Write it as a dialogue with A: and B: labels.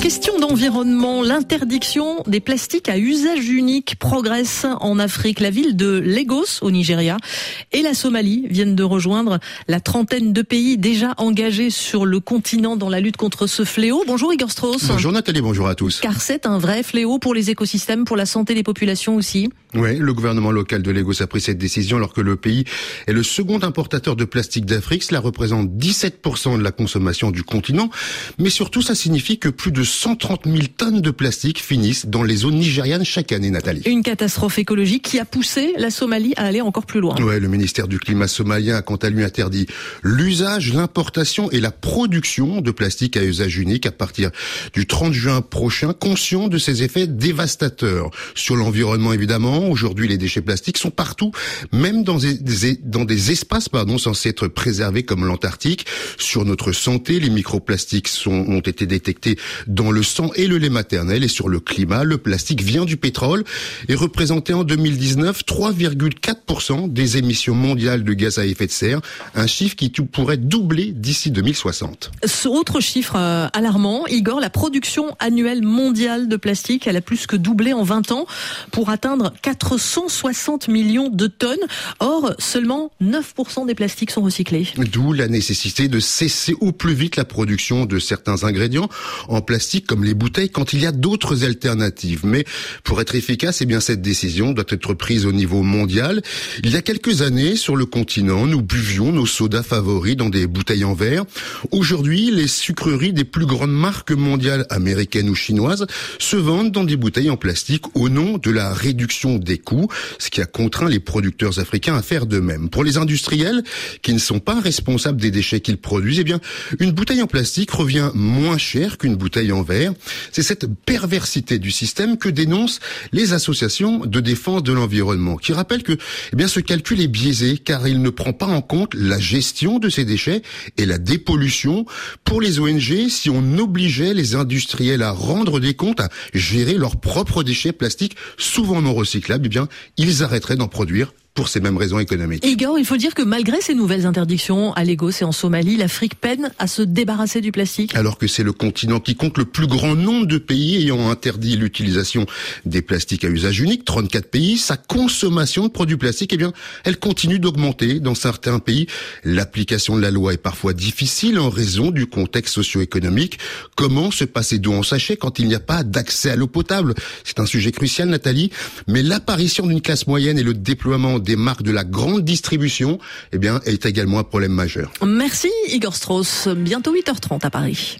A: question d'environnement, l'interdiction des plastiques à usage unique progresse en Afrique. La ville de Lagos au Nigeria et la Somalie viennent de rejoindre la trentaine de pays déjà engagés sur le continent dans la lutte contre ce fléau. Bonjour Igor Strauss.
B: Bonjour Nathalie, bonjour à tous.
A: Car c'est un vrai fléau pour les écosystèmes, pour la santé des populations aussi.
B: Oui, le gouvernement local de Lagos a pris cette décision alors que le pays est le second importateur de plastique d'Afrique. Cela représente 17% de la consommation du continent. Mais surtout, ça signifie que plus de 130 000 tonnes de plastique finissent dans les zones nigérianes chaque année, Nathalie.
A: Une catastrophe écologique qui a poussé la Somalie à aller encore plus loin.
B: Ouais, le ministère du Climat somalien a quant à lui interdit l'usage, l'importation et la production de plastique à usage unique à partir du 30 juin prochain, conscient de ses effets dévastateurs sur l'environnement évidemment, Aujourd'hui, les déchets plastiques sont partout, même dans des, dans des espaces pardon, censés être préservés comme l'Antarctique. Sur notre santé, les microplastiques sont, ont été détectés dans le sang et le lait maternel. Et sur le climat, le plastique vient du pétrole et représentait en 2019 3,4% des émissions mondiales de gaz à effet de serre, un chiffre qui pourrait doubler d'ici 2060.
A: Ce autre chiffre euh, alarmant, Igor, la production annuelle mondiale de plastique, elle a plus que doublé en 20 ans pour atteindre 460 millions de tonnes. Or, seulement 9% des plastiques sont recyclés.
B: D'où la nécessité de cesser au plus vite la production de certains ingrédients en plastique comme les bouteilles quand il y a d'autres alternatives. Mais pour être efficace, eh bien cette décision doit être prise au niveau mondial. Il y a quelques années, sur le continent, nous buvions nos sodas favoris dans des bouteilles en verre. Aujourd'hui, les sucreries des plus grandes marques mondiales américaines ou chinoises se vendent dans des bouteilles en plastique au nom de la réduction des coûts, ce qui a contraint les producteurs africains à faire de même. Pour les industriels qui ne sont pas responsables des déchets qu'ils produisent, eh bien, une bouteille en plastique revient moins cher qu'une bouteille en verre. C'est cette perversité du système que dénoncent les associations de défense de l'environnement, qui rappellent que, eh bien, ce calcul est biaisé car il ne prend pas en compte la gestion de ces déchets et la dépollution. Pour les ONG, si on obligeait les industriels à rendre des comptes, à gérer leurs propres déchets plastiques, souvent non recyclés, eh bien, ils arrêteraient d'en produire pour ces mêmes raisons économiques.
A: Igor, il faut dire que malgré ces nouvelles interdictions à Lagos et en Somalie, l'Afrique peine à se débarrasser du plastique.
B: Alors que c'est le continent qui compte le plus grand nombre de pays ayant interdit l'utilisation des plastiques à usage unique, 34 pays, sa consommation de produits plastiques, eh bien, elle continue d'augmenter dans certains pays. L'application de la loi est parfois difficile en raison du contexte socio-économique. Comment se passer d'eau en sachet quand il n'y a pas d'accès à l'eau potable? C'est un sujet crucial, Nathalie. Mais l'apparition d'une classe moyenne et le déploiement des marques de la grande distribution, eh bien, est également un problème majeur.
A: Merci Igor Strauss. Bientôt 8h30 à Paris.